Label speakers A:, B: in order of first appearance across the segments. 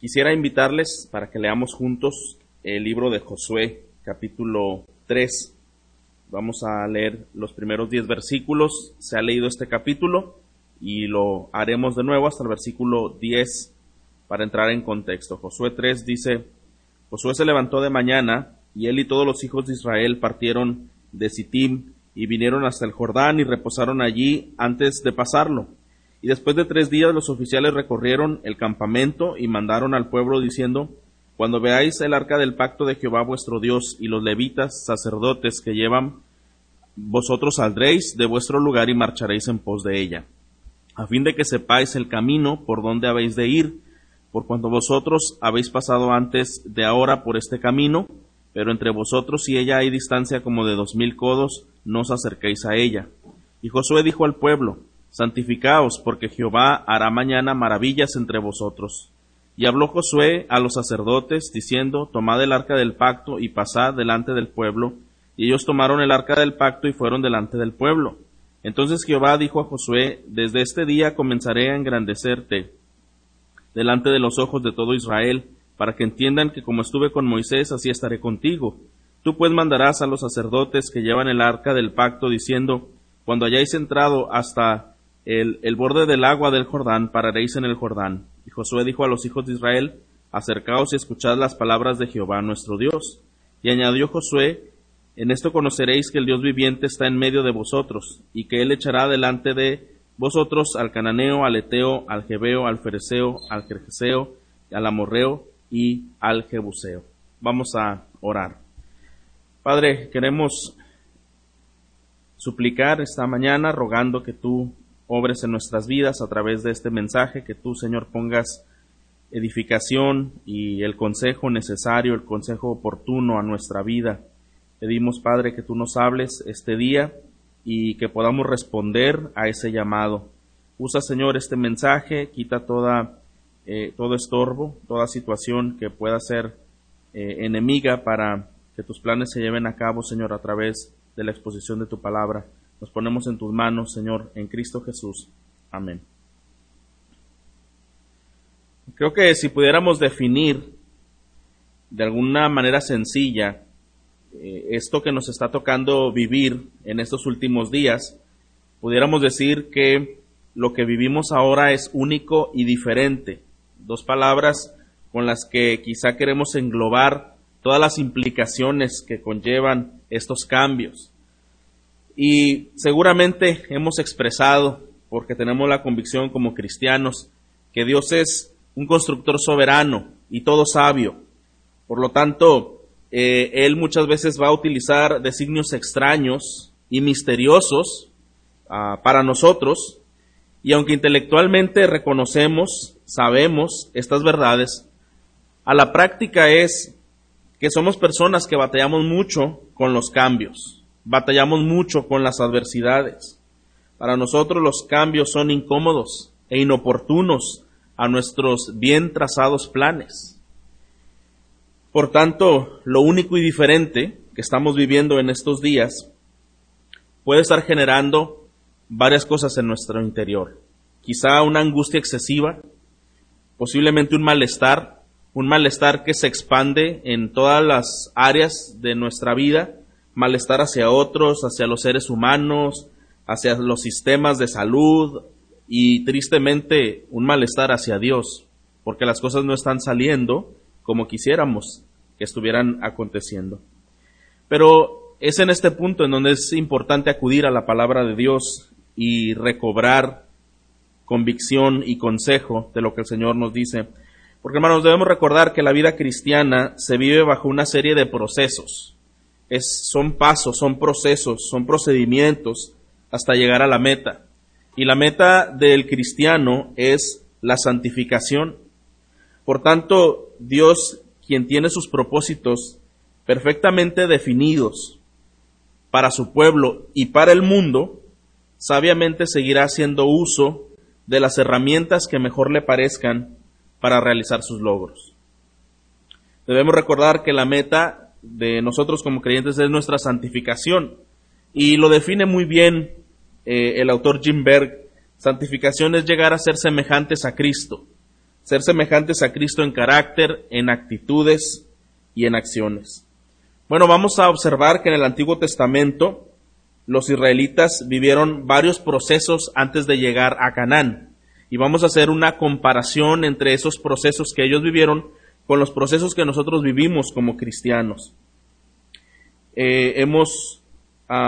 A: Quisiera invitarles para que leamos juntos el libro de Josué, capítulo 3. Vamos a leer los primeros 10 versículos. Se ha leído este capítulo y lo haremos de nuevo hasta el versículo 10 para entrar en contexto. Josué 3 dice, Josué se levantó de mañana y él y todos los hijos de Israel partieron de Sittim y vinieron hasta el Jordán y reposaron allí antes de pasarlo. Y después de tres días los oficiales recorrieron el campamento y mandaron al pueblo diciendo, Cuando veáis el arca del pacto de Jehová vuestro Dios y los levitas sacerdotes que llevan, vosotros saldréis de vuestro lugar y marcharéis en pos de ella, a fin de que sepáis el camino por donde habéis de ir, por cuanto vosotros habéis pasado antes de ahora por este camino, pero entre vosotros y ella hay distancia como de dos mil codos, no os acerquéis a ella. Y Josué dijo al pueblo, Santificaos, porque Jehová hará mañana maravillas entre vosotros. Y habló Josué a los sacerdotes, diciendo, Tomad el arca del pacto y pasad delante del pueblo. Y ellos tomaron el arca del pacto y fueron delante del pueblo. Entonces Jehová dijo a Josué, Desde este día comenzaré a engrandecerte delante de los ojos de todo Israel, para que entiendan que como estuve con Moisés, así estaré contigo. Tú pues mandarás a los sacerdotes que llevan el arca del pacto, diciendo, Cuando hayáis entrado hasta el, el borde del agua del Jordán, pararéis en el Jordán. Y Josué dijo a los hijos de Israel, Acercaos y escuchad las palabras de Jehová nuestro Dios. Y añadió Josué, En esto conoceréis que el Dios viviente está en medio de vosotros, y que él echará delante de vosotros al cananeo, al eteo, al jebeo, al fereceo, al jerjeseo, al amorreo y al jebuseo. Vamos a orar. Padre, queremos suplicar esta mañana rogando que tú obres en nuestras vidas a través de este mensaje, que tú, Señor, pongas edificación y el consejo necesario, el consejo oportuno a nuestra vida. Pedimos, Padre, que tú nos hables este día y que podamos responder a ese llamado. Usa, Señor, este mensaje, quita toda eh, todo estorbo, toda situación que pueda ser eh, enemiga para que tus planes se lleven a cabo, Señor, a través de la exposición de tu palabra. Nos ponemos en tus manos, Señor, en Cristo Jesús. Amén. Creo que si pudiéramos definir de alguna manera sencilla eh, esto que nos está tocando vivir en estos últimos días, pudiéramos decir que lo que vivimos ahora es único y diferente dos palabras con las que quizá queremos englobar todas las implicaciones que conllevan estos cambios. Y seguramente hemos expresado, porque tenemos la convicción como cristianos, que Dios es un constructor soberano y todo sabio. Por lo tanto, eh, Él muchas veces va a utilizar designios extraños y misteriosos ah, para nosotros, y aunque intelectualmente reconocemos sabemos estas verdades, a la práctica es que somos personas que batallamos mucho con los cambios, batallamos mucho con las adversidades. Para nosotros los cambios son incómodos e inoportunos a nuestros bien trazados planes. Por tanto, lo único y diferente que estamos viviendo en estos días puede estar generando varias cosas en nuestro interior. Quizá una angustia excesiva, posiblemente un malestar, un malestar que se expande en todas las áreas de nuestra vida, malestar hacia otros, hacia los seres humanos, hacia los sistemas de salud y tristemente un malestar hacia Dios, porque las cosas no están saliendo como quisiéramos que estuvieran aconteciendo. Pero es en este punto en donde es importante acudir a la palabra de Dios y recobrar convicción y consejo de lo que el Señor nos dice. Porque hermanos, debemos recordar que la vida cristiana se vive bajo una serie de procesos. Son pasos, son procesos, son procedimientos hasta llegar a la meta. Y la meta del cristiano es la santificación. Por tanto, Dios, quien tiene sus propósitos perfectamente definidos para su pueblo y para el mundo, sabiamente seguirá haciendo uso de las herramientas que mejor le parezcan para realizar sus logros. Debemos recordar que la meta de nosotros como creyentes es nuestra santificación y lo define muy bien eh, el autor Jim Berg. Santificación es llegar a ser semejantes a Cristo. ser semejantes a Cristo en carácter, en actitudes y en acciones. Bueno, vamos a observar que en el Antiguo Testamento los israelitas vivieron varios procesos antes de llegar a Canaán. Y vamos a hacer una comparación entre esos procesos que ellos vivieron con los procesos que nosotros vivimos como cristianos. Eh, hemos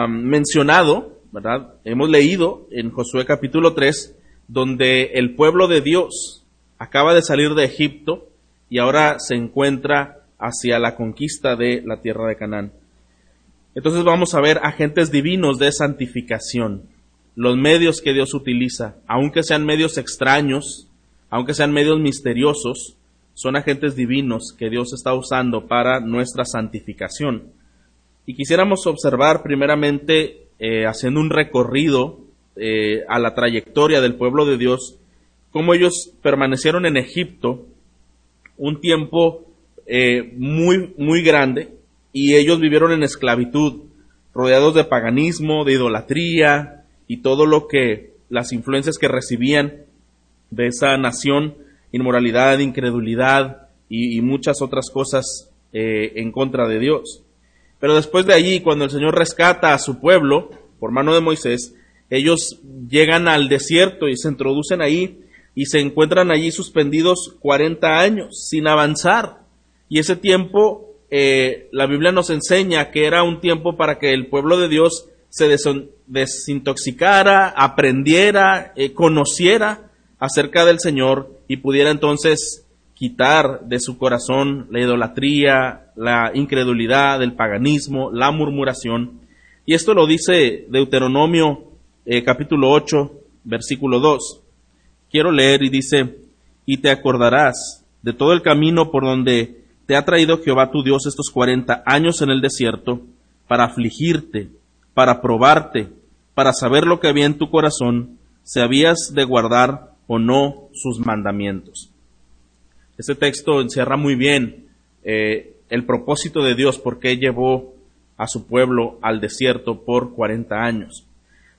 A: mencionado, ¿verdad? Hemos leído en Josué capítulo 3, donde el pueblo de Dios acaba de salir de Egipto y ahora se encuentra hacia la conquista de la tierra de Canaán. Entonces vamos a ver agentes divinos de santificación, los medios que Dios utiliza, aunque sean medios extraños, aunque sean medios misteriosos, son agentes divinos que Dios está usando para nuestra santificación. Y quisiéramos observar primeramente, eh, haciendo un recorrido eh, a la trayectoria del pueblo de Dios, cómo ellos permanecieron en Egipto un tiempo eh, muy, muy grande y ellos vivieron en esclavitud, rodeados de paganismo, de idolatría y todo lo que las influencias que recibían de esa nación, inmoralidad, incredulidad y, muchas otras cosas eh, en contra de Dios. Pero después de allí, cuando el Señor rescata a su pueblo por mano de Moisés, ellos llegan al desierto y se introducen ahí y se encuentran allí suspendidos 40 años sin avanzar. Y ese tiempo, eh, la Biblia nos enseña que era un tiempo para que el pueblo de Dios se desintoxicara, aprendiera, eh, conociera acerca del Señor y pudiera entonces quitar de su corazón la idolatría, la incredulidad, el paganismo, la murmuración. Y esto lo dice Deuteronomio eh, capítulo 8, versículo 2. Quiero leer y dice, y te acordarás de todo el camino por donde te ha traído Jehová tu Dios estos cuarenta años en el desierto para afligirte, para probarte, para saber lo que había en tu corazón, si habías de guardar o no sus mandamientos. Este texto encierra muy bien eh, el propósito de Dios, por qué llevó a su pueblo al desierto por cuarenta años.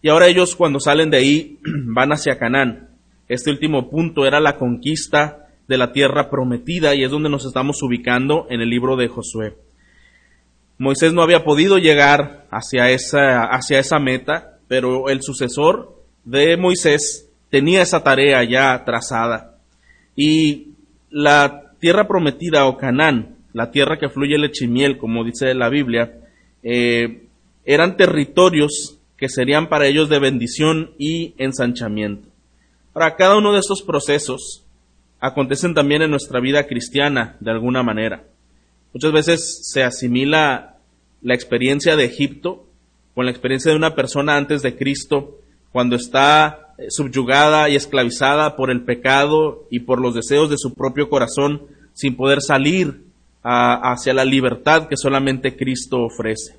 A: Y ahora ellos cuando salen de ahí van hacia Canaán. Este último punto era la conquista de la tierra prometida y es donde nos estamos ubicando en el libro de Josué. Moisés no había podido llegar hacia esa, hacia esa meta, pero el sucesor de Moisés tenía esa tarea ya trazada. Y la tierra prometida o Canaán, la tierra que fluye leche y miel, como dice la Biblia, eh, eran territorios que serían para ellos de bendición y ensanchamiento. Para cada uno de estos procesos, acontecen también en nuestra vida cristiana de alguna manera. Muchas veces se asimila la experiencia de Egipto con la experiencia de una persona antes de Cristo cuando está eh, subyugada y esclavizada por el pecado y por los deseos de su propio corazón sin poder salir hacia la libertad que solamente Cristo ofrece.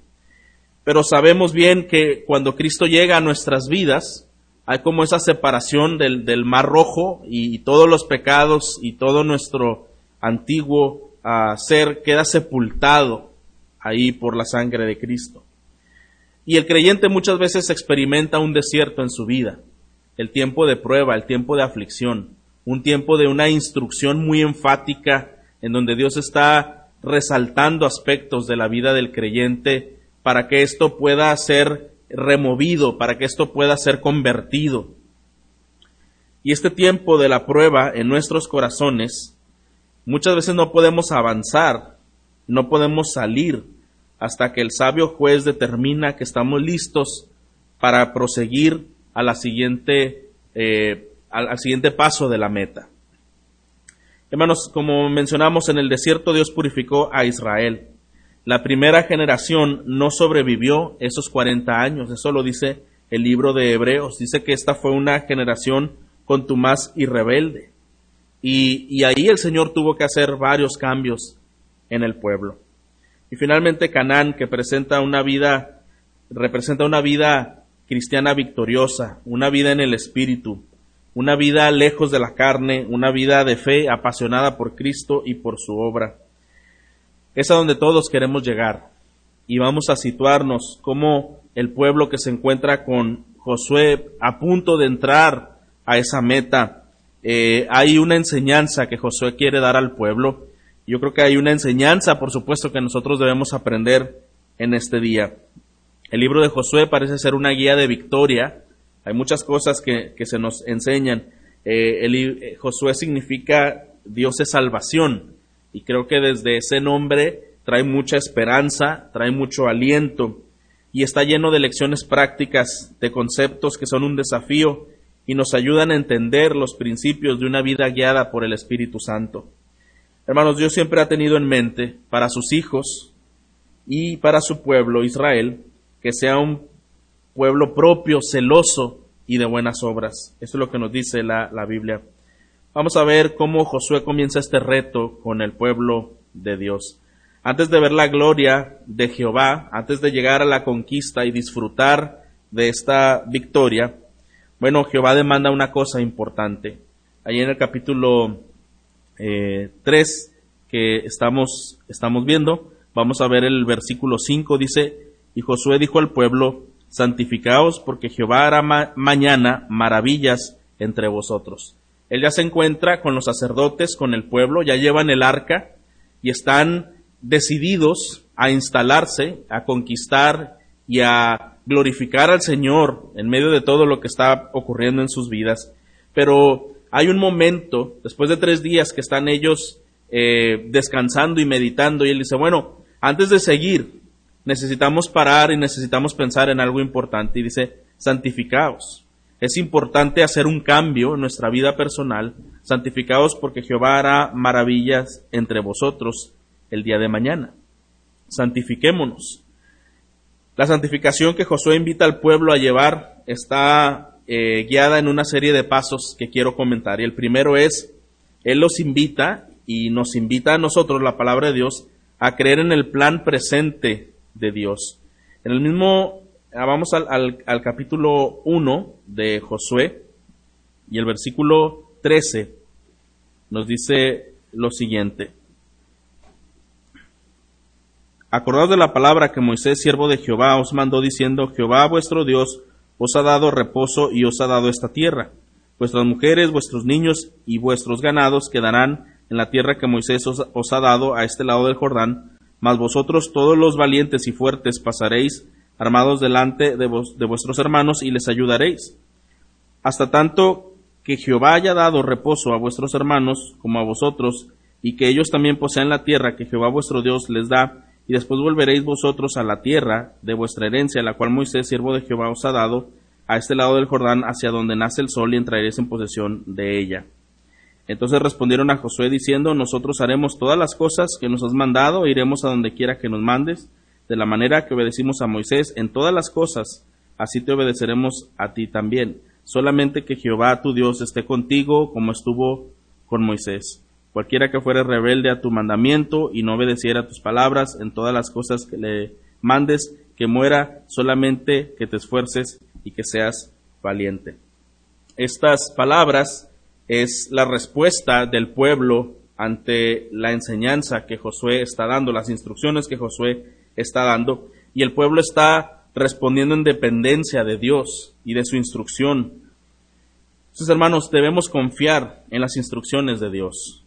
A: Pero sabemos bien que cuando Cristo llega a nuestras vidas, hay como esa separación del, mar rojo y, todos los pecados y todo nuestro antiguo ah, ser queda sepultado ahí por la sangre de Cristo. Y el creyente muchas veces experimenta un desierto en su vida, el tiempo de prueba, el tiempo de aflicción, un tiempo de una instrucción muy enfática en donde Dios está resaltando aspectos de la vida del creyente para que esto pueda ser removido, para que esto pueda ser convertido. Y este tiempo de la prueba en nuestros corazones, muchas veces no podemos avanzar, no podemos salir hasta que el sabio juez determina que estamos listos para proseguir a la siguiente, eh, al siguiente paso de la meta. Hermanos, como mencionamos en el desierto, Dios purificó a Israel. La primera generación no sobrevivió esos 40 años, eso lo dice el libro de Hebreos, dice que esta fue una generación contumaz y rebelde. Y, y ahí el Señor tuvo que hacer varios cambios en el pueblo. Y finalmente Canaán, que presenta una vida, representa una vida cristiana victoriosa, una vida en el espíritu, una vida lejos de la carne, una vida de fe apasionada por Cristo y por su obra es a donde todos queremos llegar. Y vamos a situarnos como el pueblo que se encuentra con Josué a punto de entrar a esa meta, eh, hay una enseñanza que Josué quiere dar al pueblo. Yo creo que hay una enseñanza, por supuesto, que nosotros debemos aprender en este día. El libro de Josué parece ser una guía de victoria. Hay muchas cosas que, se nos enseñan. Eh, el, eh, Josué significa Dios es salvación. Y creo que desde ese nombre trae mucha esperanza, trae mucho aliento y está lleno de lecciones prácticas, de conceptos que son un desafío y nos ayudan a entender los principios de una vida guiada por el Espíritu Santo. Hermanos, Dios siempre ha tenido en mente para sus hijos y para su pueblo Israel que sea un pueblo propio, celoso y de buenas obras. Eso es lo que nos dice la, la Biblia. Vamos a ver cómo Josué comienza este reto con el pueblo de Dios. Antes de ver la gloria de Jehová, antes de llegar a la conquista y disfrutar de esta victoria, bueno, Jehová demanda una cosa importante. Ahí en el capítulo 3 eh, que estamos, estamos viendo, vamos a ver el versículo 5, dice, y Josué dijo al pueblo, santificaos porque Jehová hará mañana maravillas entre vosotros. Él ya se encuentra con los sacerdotes, con el pueblo, ya llevan el arca y están decididos a instalarse, a conquistar y a glorificar al Señor en medio de todo lo que está ocurriendo en sus vidas. Pero hay un momento, después de tres días que están ellos eh, descansando y meditando, y él dice, bueno, antes de seguir, necesitamos parar y necesitamos pensar en algo importante. Y dice, santificaos. Es importante hacer un cambio en nuestra vida personal. Santificaos porque Jehová hará maravillas entre vosotros el día de mañana. Santifiquémonos. La santificación que Josué invita al pueblo a llevar está eh, guiada en una serie de pasos que quiero comentar. Y el primero es, Él los invita y nos invita a nosotros, la palabra de Dios, a creer en el plan presente de Dios. En el mismo, ah, vamos al, al capítulo 1 de Josué y el versículo 13 nos dice lo siguiente. Acordaos de la palabra que Moisés, siervo de Jehová, os mandó diciendo, Jehová vuestro Dios os ha dado reposo y os ha dado esta tierra. Vuestras mujeres, vuestros niños y vuestros ganados quedarán en la tierra que Moisés os, ha dado a este lado del Jordán, mas vosotros todos los valientes y fuertes pasaréis armados delante de, de vuestros hermanos y les ayudaréis. Hasta tanto que Jehová haya dado reposo a vuestros hermanos como a vosotros, y que ellos también posean la tierra que Jehová vuestro Dios les da, y después volveréis vosotros a la tierra de vuestra herencia, la cual Moisés, siervo de Jehová, os ha dado, a este lado del Jordán, hacia donde nace el sol, y entraréis en posesión de ella. Entonces respondieron a Josué diciendo, nosotros haremos todas las cosas que nos has mandado, e iremos a donde quiera que nos mandes, de la manera que obedecimos a Moisés en todas las cosas, así te obedeceremos a ti también. Solamente que Jehová tu Dios esté contigo como estuvo con Moisés. Cualquiera que fuere rebelde a tu mandamiento y no obedeciera tus palabras en todas las cosas que le mandes, que muera solamente que te esfuerces y que seas valiente. Estas palabras es la respuesta del pueblo ante la enseñanza que Josué está dando, las instrucciones que Josué está dando, y el pueblo está respondiendo en dependencia de Dios y de su instrucción. Entonces, hermanos, debemos confiar en las instrucciones de Dios.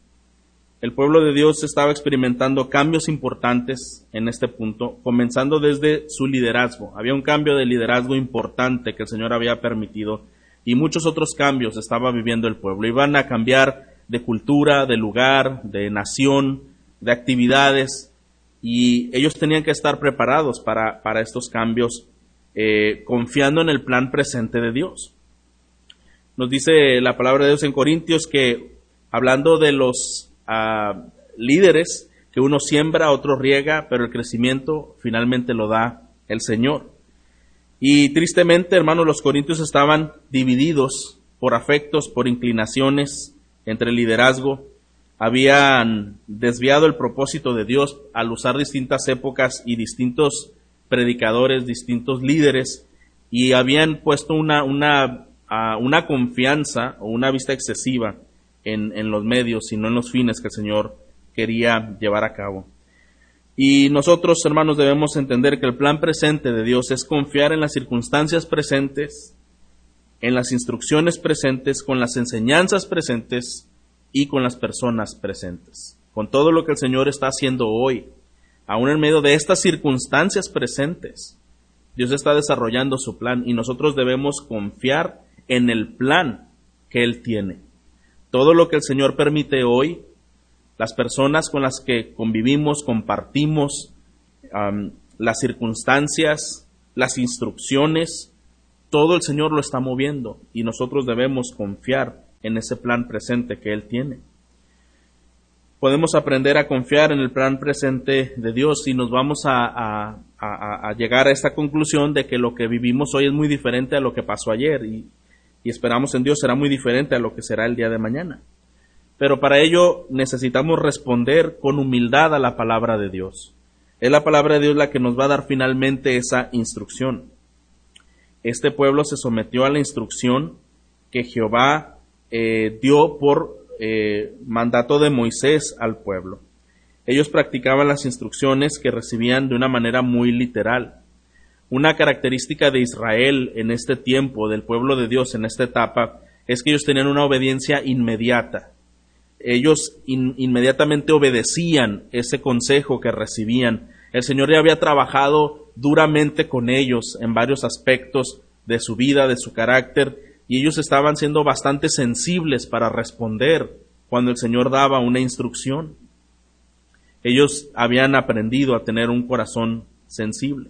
A: El pueblo de Dios estaba experimentando cambios importantes en este punto, comenzando desde su liderazgo. Había un cambio de liderazgo importante que el Señor había permitido y muchos otros cambios estaba viviendo el pueblo. Iban a cambiar de cultura, de lugar, de nación, de actividades y ellos tenían que estar preparados para, estos cambios, eh, confiando en el plan presente de Dios. Nos dice la palabra de Dios en Corintios que hablando de los a líderes que uno siembra, otro riega, pero el crecimiento finalmente lo da el Señor. Y tristemente, hermanos, los corintios estaban divididos por afectos, por inclinaciones entre el liderazgo. Habían desviado el propósito de Dios al usar distintas épocas y distintos predicadores, distintos líderes, y habían puesto una, una, una confianza o una vista excesiva en, los medios, sino en los fines que el Señor quería llevar a cabo. Y nosotros, hermanos, debemos entender que el plan presente de Dios es confiar en las circunstancias presentes en las instrucciones presentes, con las enseñanzas presentes y con las personas presentes. Con todo lo que el Señor está haciendo hoy, aún en medio de estas circunstancias presentes, Dios está desarrollando su plan y nosotros debemos confiar en el plan que Él tiene. Todo lo que el Señor permite hoy, las personas con las que convivimos, compartimos, las circunstancias, las instrucciones, todo el Señor lo está moviendo y nosotros debemos confiar en ese plan presente que Él tiene. Podemos aprender a confiar en el plan presente de Dios y nos vamos a, llegar a esta conclusión de que lo que vivimos hoy es muy diferente a lo que pasó ayer y, y esperamos en Dios será muy diferente a lo que será el día de mañana. Pero para ello necesitamos responder con humildad a la palabra de Dios. Es la palabra de Dios la que nos va a dar finalmente esa instrucción. Este pueblo se sometió a la instrucción que Jehová eh, dio por eh, mandato de Moisés al pueblo. Ellos practicaban las instrucciones que recibían de una manera muy literal. Una característica de Israel en este tiempo, del pueblo de Dios en esta etapa, es que ellos tenían una obediencia inmediata ellos inmediatamente obedecían ese consejo que recibían. El Señor ya había trabajado duramente con ellos en varios aspectos de su vida, de su carácter, y ellos estaban siendo bastante sensibles para responder cuando el Señor daba una instrucción. Ellos habían aprendido a tener un corazón sensible.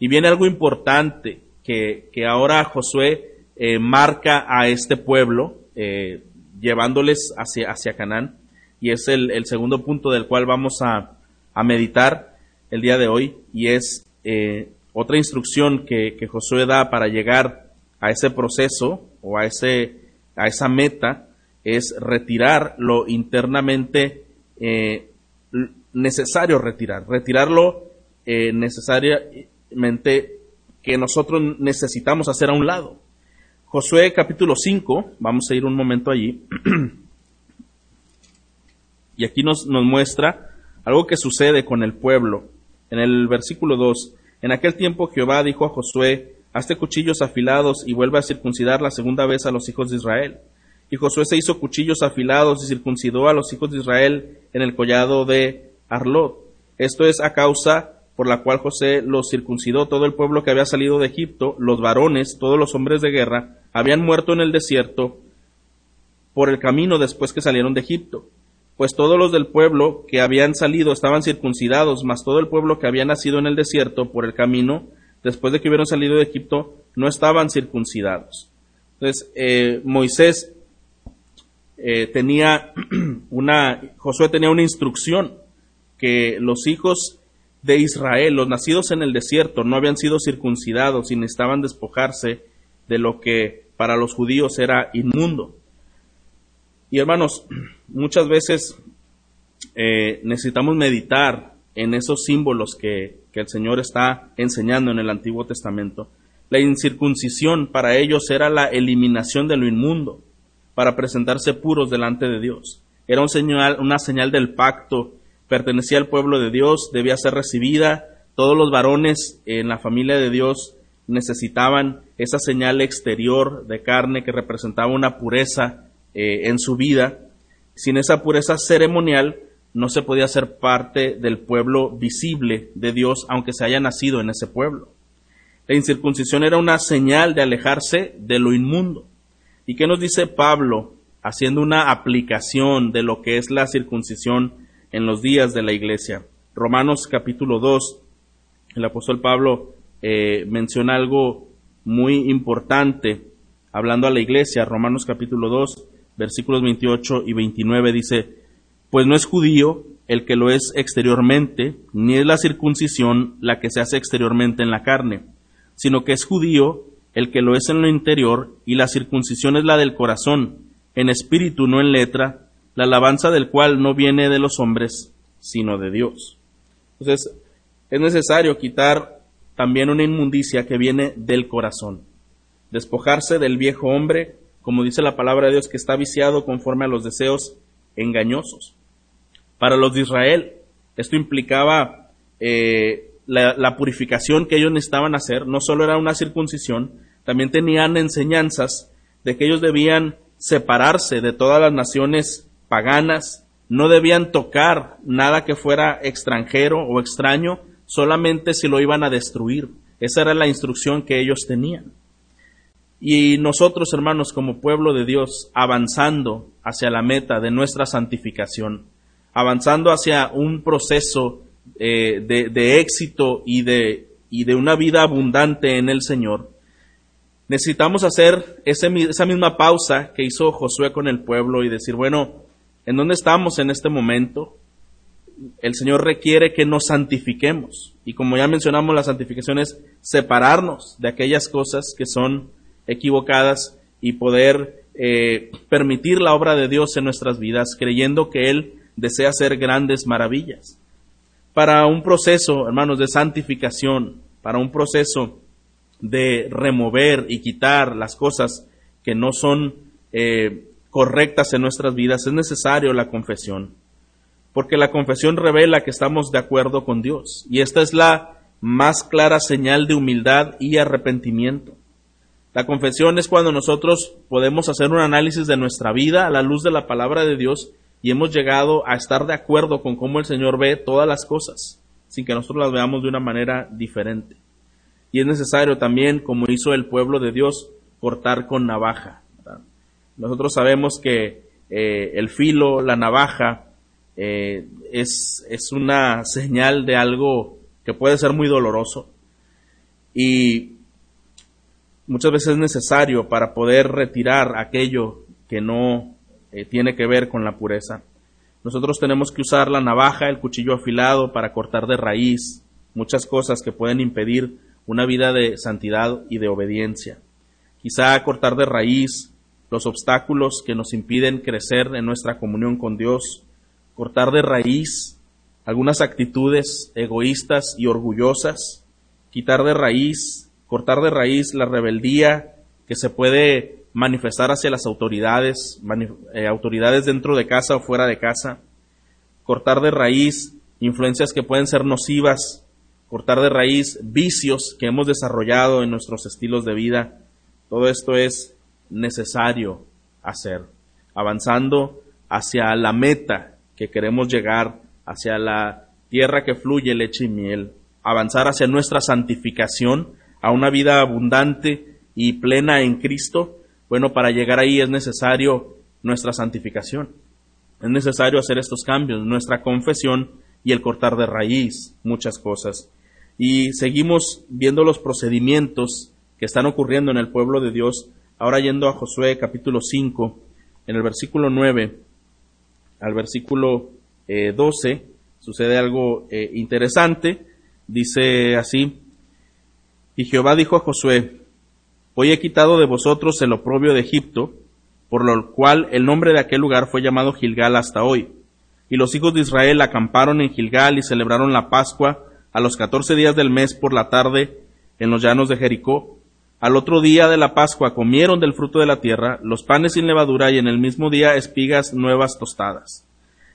A: Y viene algo importante que, que ahora Josué eh, marca a este pueblo, eh, llevándoles hacia, hacia Canaán. Y es el, segundo punto del cual vamos a, meditar el día de hoy. Y es eh, otra instrucción que, Josué da para llegar a ese proceso o a, ese, a esa meta es retirar lo internamente necesario retirar, retirarlo eh, que nosotros necesitamos hacer a un lado. Josué capítulo 5, vamos a ir un momento allí, y aquí nos, nos muestra algo que sucede con el pueblo. En el versículo 2, en aquel tiempo Jehová dijo a Josué, hazte cuchillos afilados y vuelve a circuncidar la segunda vez a los hijos de Israel. Y Josué se hizo cuchillos afilados y circuncidó a los hijos de Israel en el collado de Arlot. Esto es a causa por la cual José los circuncidó todo el pueblo que había salido de Egipto, los varones, todos los hombres de guerra, habían muerto en el desierto por el camino después que salieron de Egipto. Pues todos los del pueblo que habían salido estaban circuncidados, mas todo el pueblo que había nacido en el desierto por el camino, después de que hubieron salido de Egipto, no estaban circuncidados. Entonces, eh, Moisés eh, tenía una, Josué tenía una instrucción que los hijos de Israel, los nacidos en el desierto, no habían sido circuncidados y necesitaban despojarse de lo que para los judíos era inmundo. Y hermanos, muchas veces eh, necesitamos meditar en esos símbolos que, que el Señor está enseñando en el Antiguo Testamento. La incircuncisión para ellos era la eliminación de lo inmundo, para presentarse puros delante de Dios. Era un señal, una señal del pacto pertenecía al pueblo de Dios, debía ser recibida. Todos los varones en la familia de Dios necesitaban esa señal exterior de carne que representaba una pureza eh, en su vida. Sin esa pureza ceremonial no se podía ser parte del pueblo visible de Dios, aunque se haya nacido en ese pueblo. La incircuncisión era una señal de alejarse de lo inmundo. ¿Y qué nos dice Pablo haciendo una aplicación de lo que es la circuncisión en los días de la iglesia. Romanos capítulo 2, el apóstol Pablo eh, menciona algo muy importante hablando a la iglesia. Romanos capítulo 2, versículos 28 y 29 dice, pues no es judío el que lo es exteriormente, ni es la circuncisión la que se hace exteriormente en la carne, sino que es judío el que lo es en lo interior, y la circuncisión es la del corazón, en espíritu, no en letra, la alabanza del cual no viene de los hombres, sino de Dios. Entonces, es necesario quitar también una inmundicia que viene del corazón, despojarse del viejo hombre, como dice la palabra de Dios, que está viciado conforme a los deseos engañosos. Para los de Israel, esto implicaba eh, la, la, purificación que ellos necesitaban hacer, no solo era una circuncisión, también tenían enseñanzas de que ellos debían separarse de todas las naciones paganas, no debían tocar nada que fuera extranjero o extraño, solamente si lo iban a destruir. Esa era la instrucción que ellos tenían. Y nosotros, hermanos, como pueblo de Dios, avanzando hacia la meta de nuestra santificación, avanzando hacia un proceso eh, de, éxito y de, y de una vida abundante en el Señor, necesitamos hacer esa misma pausa que hizo Josué con el pueblo y decir, bueno, ¿en dónde estamos en este momento? El Señor requiere que nos santifiquemos. Y como ya mencionamos, la santificación es separarnos de aquellas cosas que son equivocadas y poder eh, permitir la obra de Dios en nuestras vidas, creyendo que Él desea hacer grandes maravillas. Para un proceso, hermanos, de santificación, para un proceso de remover y quitar las cosas que no son eh, correctas en nuestras vidas, es necesario la confesión. Porque la confesión revela que estamos de acuerdo con Dios. Y esta es la más clara señal de humildad y arrepentimiento. La confesión es cuando nosotros podemos hacer un análisis de nuestra vida a la luz de la palabra de Dios y hemos llegado a estar de acuerdo con cómo el Señor ve todas las cosas, sin que nosotros las veamos de una manera diferente. Y es necesario también, como hizo el pueblo de Dios, cortar con navaja. Nosotros sabemos que eh, el filo, la navaja, eh, es, es una señal de algo que puede ser muy doloroso. Y muchas veces es necesario para poder retirar aquello que no eh, tiene que ver con la pureza. Nosotros tenemos que usar la navaja, el cuchillo afilado para cortar de raíz muchas cosas que pueden impedir una vida de santidad y de obediencia. Quizá cortar de raíz los obstáculos que nos impiden crecer en nuestra comunión con Dios, cortar de raíz algunas actitudes egoístas y orgullosas, quitar de raíz, cortar de raíz la rebeldía que se puede manifestar hacia las autoridades, eh, autoridades dentro de casa o fuera de casa, cortar de raíz influencias que pueden ser nocivas cortar de raíz vicios que hemos desarrollado en nuestros estilos de vida. Todo esto es necesario hacer, avanzando hacia la meta que queremos llegar, hacia la tierra que fluye leche y miel, avanzar hacia nuestra santificación, a una vida abundante y plena en Cristo. Bueno, para llegar ahí es necesario nuestra santificación. Es necesario hacer estos cambios, nuestra confesión y el cortar de raíz muchas cosas. Y seguimos viendo los procedimientos que están ocurriendo en el pueblo de Dios. Ahora yendo a Josué capítulo 5, en el versículo 9 al versículo 12, eh, sucede algo eh, interesante. Dice así, y Jehová dijo a Josué, Hoy he quitado de vosotros el oprobio de Egipto, por lo cual el nombre de aquel lugar fue llamado Gilgal hasta hoy. Y los hijos de Israel acamparon en Gilgal y celebraron la Pascua a los catorce días del mes por la tarde en los llanos de Jericó. Al otro día de la Pascua comieron del fruto de la tierra, los panes sin levadura y en el mismo día espigas nuevas tostadas.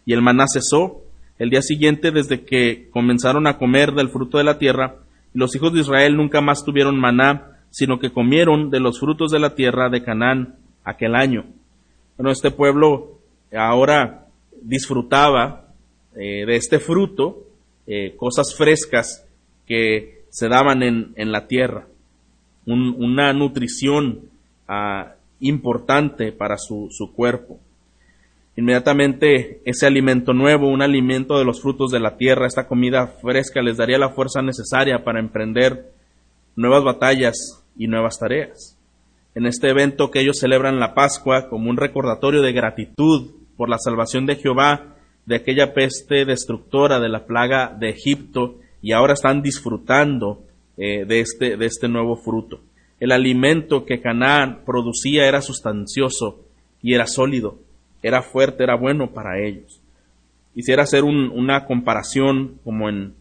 A: Y el maná cesó el día siguiente desde que comenzaron a comer del fruto de la tierra, y los hijos de Israel nunca más tuvieron maná, sino que comieron de los frutos de la tierra de Canaán aquel año. Bueno, este pueblo ahora disfrutaba eh, de este fruto eh, cosas frescas que se daban en, en la tierra, una nutrición ah, importante para su, su cuerpo. Inmediatamente ese alimento nuevo, un alimento de los frutos de la tierra, esta comida fresca les daría la fuerza necesaria para emprender nuevas batallas y nuevas tareas. En este evento que ellos celebran la Pascua como un recordatorio de gratitud por la salvación de Jehová de aquella peste destructora de la plaga de Egipto y ahora están disfrutando eh, de, este, de este nuevo fruto. El alimento que Canaán producía era sustancioso y era sólido, era fuerte, era bueno para ellos. Quisiera hacer una comparación como en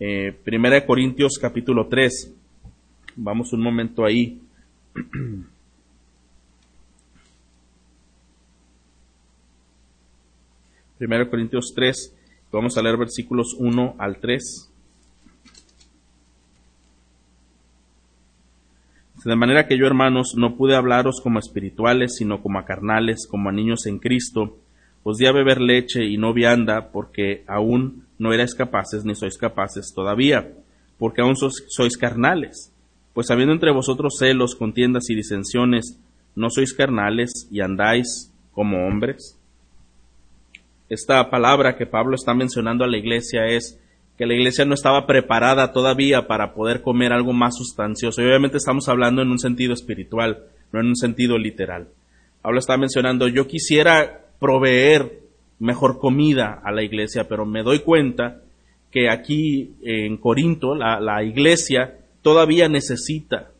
A: eh, 1 Corintios capítulo 3. Vamos un momento ahí. 1 Corintios 3, vamos a leer versículos 1 al 3. De manera que yo, hermanos, no pude hablaros como espirituales, sino como a carnales, como a niños en Cristo. Os di a beber leche y no vianda, porque aún no erais capaces, ni sois capaces todavía, porque aún sois, sois carnales. Pues habiendo entre vosotros celos, contiendas y disensiones, ¿no sois carnales y andáis como hombres? Esta palabra que Pablo está mencionando a la iglesia es que la iglesia no estaba preparada todavía para poder comer algo más sustancioso. Y obviamente estamos hablando en un sentido espiritual, no en un sentido literal. Pablo está mencionando, yo quisiera proveer mejor comida a la iglesia, pero me doy cuenta que aquí en Corinto la, iglesia todavía necesita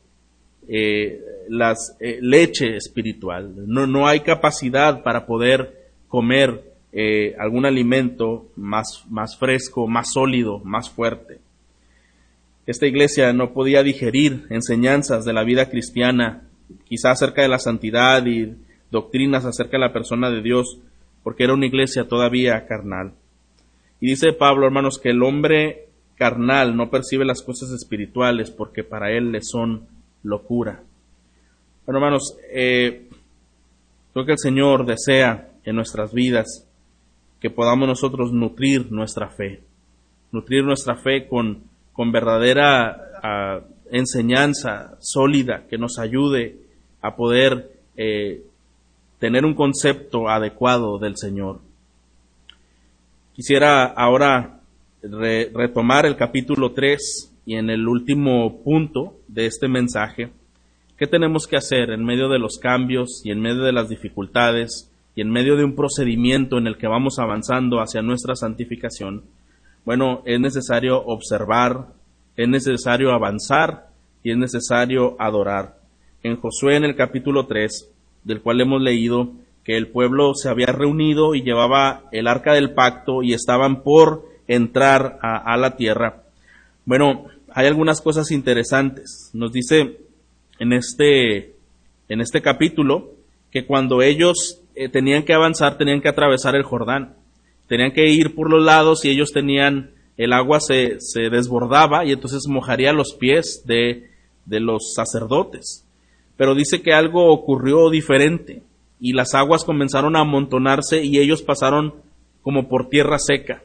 A: eh, las, eh, leche espiritual. No, no hay capacidad para poder comer eh, algún alimento más, más fresco, más sólido, más fuerte. Esta iglesia no podía digerir enseñanzas de la vida cristiana, quizá acerca de la santidad y doctrinas acerca de la persona de Dios, porque era una iglesia todavía carnal. Y dice Pablo, hermanos, que el hombre carnal no percibe las cosas espirituales porque para él le son locura. Bueno, hermanos, eh, creo que el Señor desea en nuestras vidas que podamos nosotros nutrir nuestra fe, nutrir nuestra fe con, con verdadera ah, enseñanza sólida que nos ayude a poder eh, tener un concepto adecuado del Señor. Quisiera ahora retomar el capítulo 3 y en el último punto de este mensaje, ¿qué tenemos que hacer en medio de los cambios y en medio de las dificultades y en medio de un procedimiento en el que vamos avanzando hacia nuestra santificación, bueno, es necesario observar, es necesario avanzar y es necesario adorar. En Josué en el capítulo 3, del cual hemos leído que el pueblo se había reunido y llevaba el arca del pacto y estaban por entrar a, a la tierra. Bueno, hay algunas cosas interesantes. Nos dice en este, en este capítulo que cuando ellos eh, tenían que avanzar, tenían que atravesar el Jordán. Tenían que ir por los lados y ellos tenían, el agua se, se desbordaba y entonces mojaría los pies de, de los sacerdotes. Pero dice que algo ocurrió diferente y las aguas comenzaron a amontonarse y ellos pasaron como por tierra seca.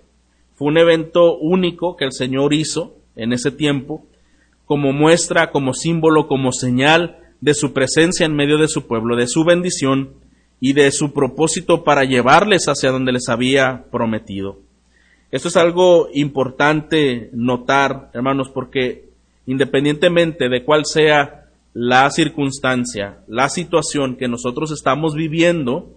A: Fue un evento único que el Señor hizo en ese tiempo, como muestra, como símbolo, como señal de su presencia en medio de su pueblo, de su bendición y de su propósito para llevarles hacia donde les había prometido. Esto es algo importante notar, hermanos, porque independientemente de cuál sea la circunstancia, la situación que nosotros estamos viviendo,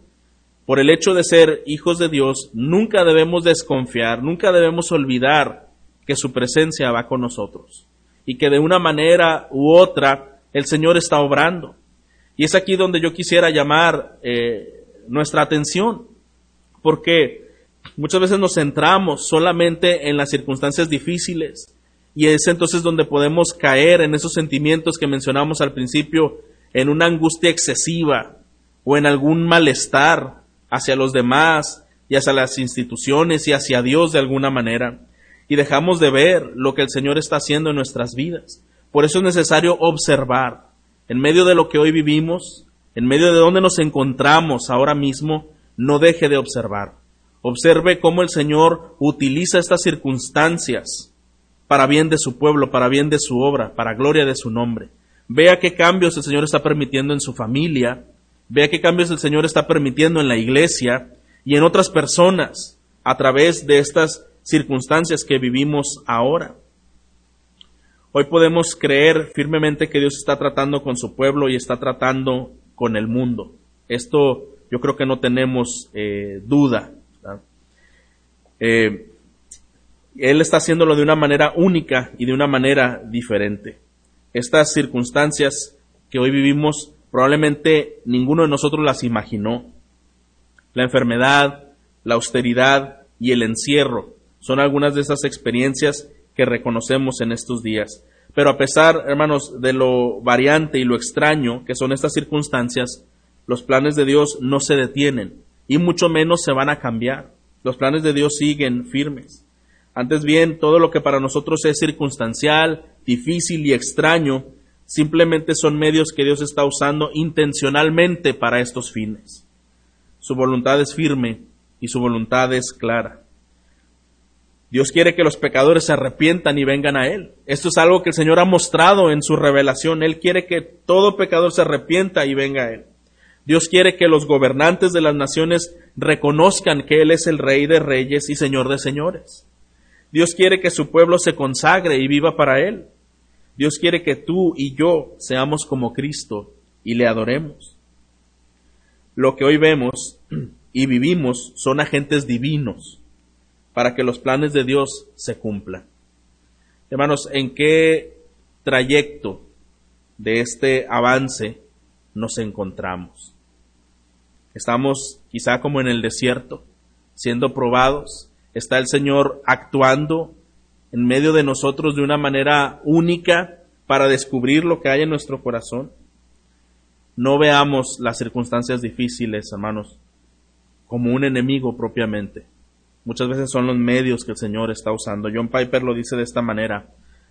A: por el hecho de ser hijos de Dios, nunca debemos desconfiar, nunca debemos olvidar que su presencia va con nosotros y que de una manera u otra el Señor está obrando. Y es aquí donde yo quisiera llamar eh, nuestra atención, porque muchas veces nos centramos solamente en las circunstancias difíciles y es entonces donde podemos caer en esos sentimientos que mencionamos al principio, en una angustia excesiva o en algún malestar hacia los demás y hacia las instituciones y hacia Dios de alguna manera. Y dejamos de ver lo que el Señor está haciendo en nuestras vidas. Por eso es necesario observar, en medio de lo que hoy vivimos, en medio de donde nos encontramos ahora mismo, no deje de observar. Observe cómo el Señor utiliza estas circunstancias para bien de su pueblo, para bien de su obra, para gloria de su nombre. Vea qué cambios el Señor está permitiendo en su familia, vea qué cambios el Señor está permitiendo en la iglesia y en otras personas a través de estas circunstancias que vivimos ahora. Hoy podemos creer firmemente que Dios está tratando con su pueblo y está tratando con el mundo. Esto yo creo que no tenemos eh, duda. Eh, él está haciéndolo de una manera única y de una manera diferente. Estas circunstancias que hoy vivimos probablemente ninguno de nosotros las imaginó. La enfermedad, la austeridad y el encierro son algunas de esas experiencias que reconocemos en estos días. Pero a pesar, hermanos, de lo variante y lo extraño que son estas circunstancias, los planes de Dios no se detienen y mucho menos se van a cambiar. Los planes de Dios siguen firmes. Antes bien, todo lo que para nosotros es circunstancial, difícil y extraño, simplemente son medios que Dios está usando intencionalmente para estos fines. Su voluntad es firme y su voluntad es clara. Dios quiere que los pecadores se arrepientan y vengan a Él. Esto es algo que el Señor ha mostrado en su revelación. Él quiere que todo pecador se arrepienta y venga a Él. Dios quiere que los gobernantes de las naciones reconozcan que Él es el Rey de Reyes y Señor de Señores. Dios quiere que su pueblo se consagre y viva para Él. Dios quiere que tú y yo seamos como Cristo y le adoremos. Lo que hoy vemos y vivimos son agentes divinos para que los planes de Dios se cumplan. Hermanos, ¿en qué trayecto de este avance nos encontramos? Estamos quizá como en el desierto, siendo probados. Está el Señor actuando en medio de nosotros de una manera única para descubrir lo que hay en nuestro corazón. No veamos las circunstancias difíciles, hermanos, como un enemigo propiamente. Muchas veces son los medios que el Señor está usando. John Piper lo dice de esta manera.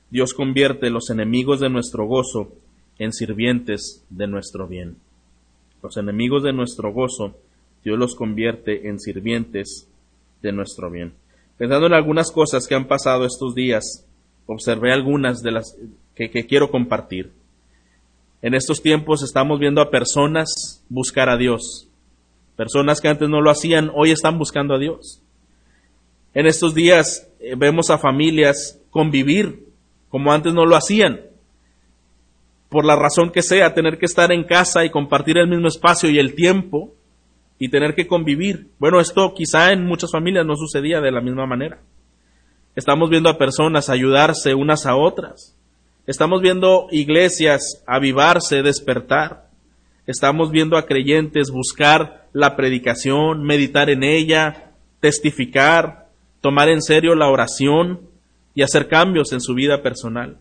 A: Dios convierte los enemigos de nuestro gozo en sirvientes de nuestro bien. Los enemigos de nuestro gozo, Dios los convierte en sirvientes de nuestro bien. Pensando en algunas cosas que han pasado estos días, observé algunas de las que, que quiero compartir. En estos tiempos estamos viendo a personas buscar a Dios. Personas que antes no lo hacían, hoy están buscando a Dios. En estos días eh, vemos a familias convivir como antes no lo hacían. Por la razón que sea, tener que estar en casa y compartir el mismo espacio y el tiempo y tener que convivir. Bueno, esto quizá en muchas familias no sucedía de la misma manera. Estamos viendo a personas ayudarse unas a otras. Estamos viendo iglesias avivarse, despertar. Estamos viendo a creyentes buscar la predicación, meditar en ella, testificar, tomar en serio la oración y hacer cambios en su vida personal.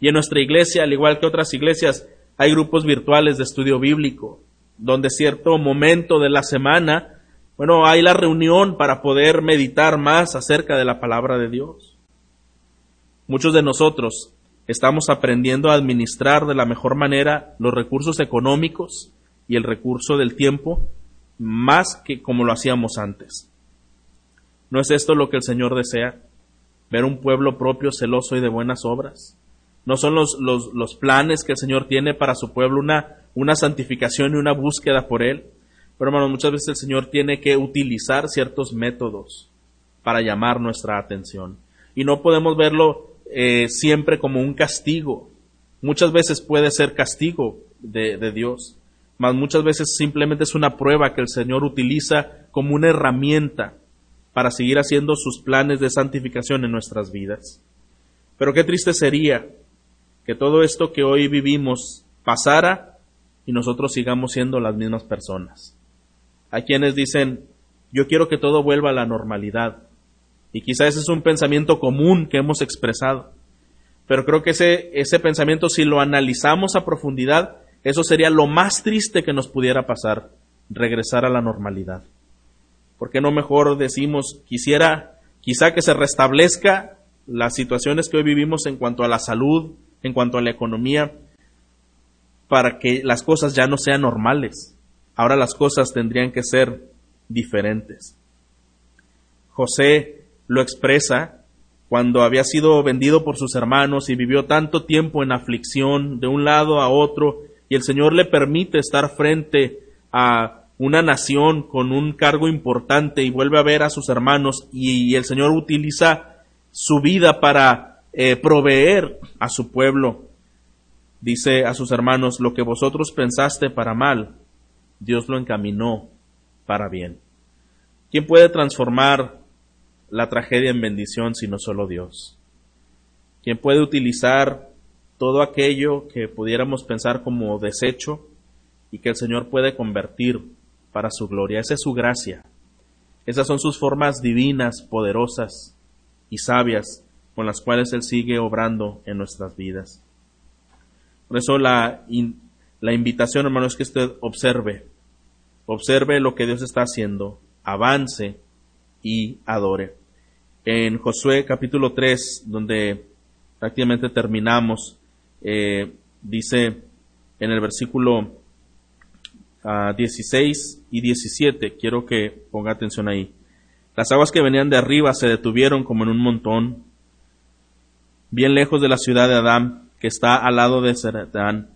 A: Y en nuestra iglesia, al igual que otras iglesias, hay grupos virtuales de estudio bíblico, donde cierto momento de la semana, bueno, hay la reunión para poder meditar más acerca de la palabra de Dios. Muchos de nosotros estamos aprendiendo a administrar de la mejor manera los recursos económicos y el recurso del tiempo más que como lo hacíamos antes. ¿No es esto lo que el Señor desea? Ver un pueblo propio, celoso y de buenas obras. ¿No son los, los, planes que el Señor tiene para su pueblo una, una santificación y una búsqueda por Él? Pero hermanos, muchas veces el Señor tiene que utilizar ciertos métodos para llamar nuestra atención. Y no podemos verlo eh, siempre como un castigo. Muchas veces puede ser castigo de, de Dios, mas muchas veces simplemente es una prueba que el Señor utiliza como una herramienta para seguir haciendo sus planes de santificación en nuestras vidas. Pero qué triste sería que todo esto que hoy vivimos pasara y nosotros sigamos siendo las mismas personas. Hay quienes dicen, yo quiero que todo vuelva a la normalidad. Y quizá ese es un pensamiento común que hemos expresado. Pero creo que ese, ese pensamiento, si lo analizamos a profundidad, eso sería lo más triste que nos pudiera pasar, regresar a la normalidad. ¿Por qué no mejor decimos, quisiera, quizá que se restablezca las situaciones que hoy vivimos en cuanto a la salud, en cuanto a la economía, para que las cosas ya no sean normales. Ahora las cosas tendrían que ser diferentes. José lo expresa cuando había sido vendido por sus hermanos y vivió tanto tiempo en aflicción de un lado a otro y el Señor le permite estar frente a una nación con un cargo importante y vuelve a ver a sus hermanos y, el Señor utiliza su vida para eh, proveer a su pueblo. Dice a sus hermanos, lo que vosotros pensaste para mal, Dios lo encaminó para bien. ¿Quién puede transformar la tragedia en bendición sino solo Dios? ¿Quién puede utilizar todo aquello que pudiéramos pensar como desecho y que el Señor puede convertir para su gloria. Esa es su gracia. Esas son sus formas divinas, poderosas y sabias con las cuales Él sigue obrando en nuestras vidas. Por eso la, la invitación, hermano, es que usted observe, observe lo que Dios está haciendo, avance y adore. En Josué capítulo 3, donde prácticamente terminamos, eh, dice en el versículo 16 y 17, quiero que ponga atención ahí. Las aguas que venían de arriba se detuvieron como en un montón, bien lejos de la ciudad de Adán, que está al lado de Zeretán.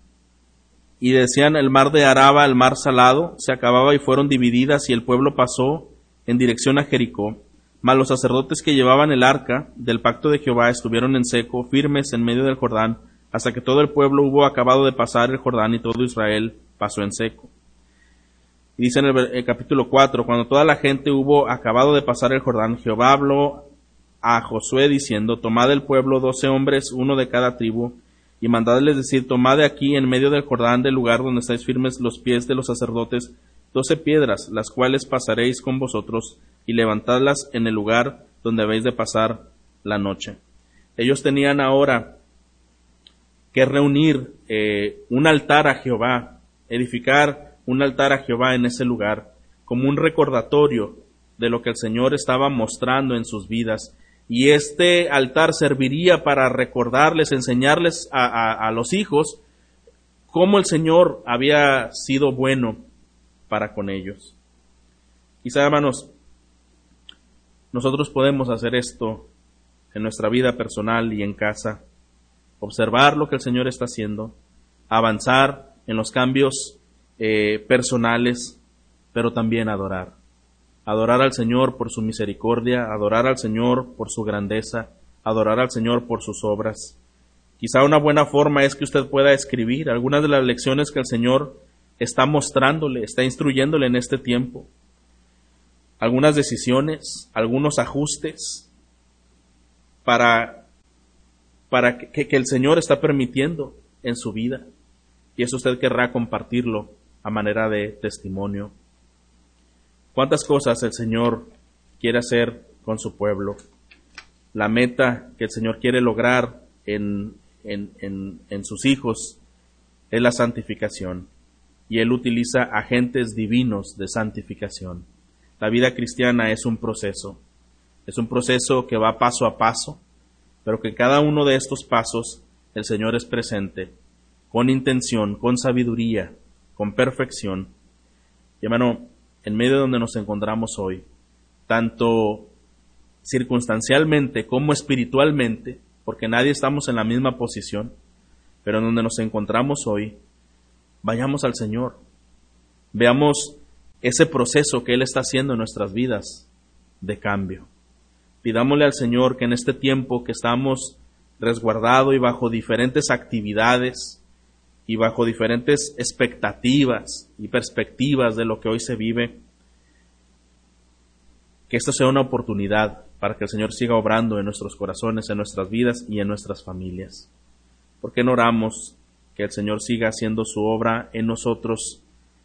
A: Y decían el mar de Araba, el mar salado, se acababa y fueron divididas y el pueblo pasó en dirección a Jericó. Mas los sacerdotes que llevaban el arca del pacto de Jehová estuvieron en seco, firmes en medio del Jordán, hasta que todo el pueblo hubo acabado de pasar el Jordán y todo Israel pasó en seco. Dice en el, capítulo 4, cuando toda la gente hubo acabado de pasar el Jordán, Jehová habló a Josué diciendo, tomad del pueblo doce hombres, uno de cada tribu, y mandadles decir, tomad de aquí en medio del Jordán del lugar donde estáis firmes los pies de los sacerdotes, doce piedras, las cuales pasaréis con vosotros, y levantadlas en el lugar donde habéis de pasar la noche. Ellos tenían ahora que reunir eh, un altar a Jehová, edificar un altar a Jehová en ese lugar, como un recordatorio de lo que el Señor estaba mostrando en sus vidas. Y este altar serviría para recordarles, enseñarles a, a los hijos cómo el Señor había sido bueno para con ellos. Quizá, hermanos, nosotros podemos hacer esto en nuestra vida personal y en casa, observar lo que el Señor está haciendo, avanzar en los cambios eh, personales, pero también adorar. Adorar al Señor por su misericordia, adorar al Señor por su grandeza, adorar al Señor por sus obras. Quizá una buena forma es que usted pueda escribir algunas de las lecciones que el Señor está mostrándole, está instruyéndole en este tiempo algunas decisiones, algunos ajustes para, para que, que el Señor está permitiendo en su vida. Y eso usted querrá compartirlo a manera de testimonio. ¿Cuántas cosas el Señor quiere hacer con su pueblo? La meta que el Señor quiere lograr en, en, en, en sus hijos es la santificación. Y Él utiliza agentes divinos de santificación. La vida cristiana es un proceso. Es un proceso que va paso a paso, pero que cada uno de estos pasos el Señor es presente, con intención, con sabiduría, con perfección. Y hermano, en medio de donde nos encontramos hoy, tanto circunstancialmente como espiritualmente, porque nadie estamos en la misma posición, pero en donde nos encontramos hoy, vayamos al Señor. Veamos ese proceso que Él está haciendo en nuestras vidas de cambio. Pidámosle al Señor que en este tiempo que estamos resguardados y bajo diferentes actividades y bajo diferentes expectativas y perspectivas de lo que hoy se vive, que esto sea una oportunidad para que el Señor siga obrando en nuestros corazones, en nuestras vidas y en nuestras familias. ¿Por qué no oramos que el Señor siga haciendo su obra en nosotros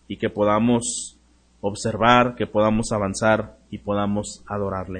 A: y que podamos observar, que podamos avanzar y podamos adorarle.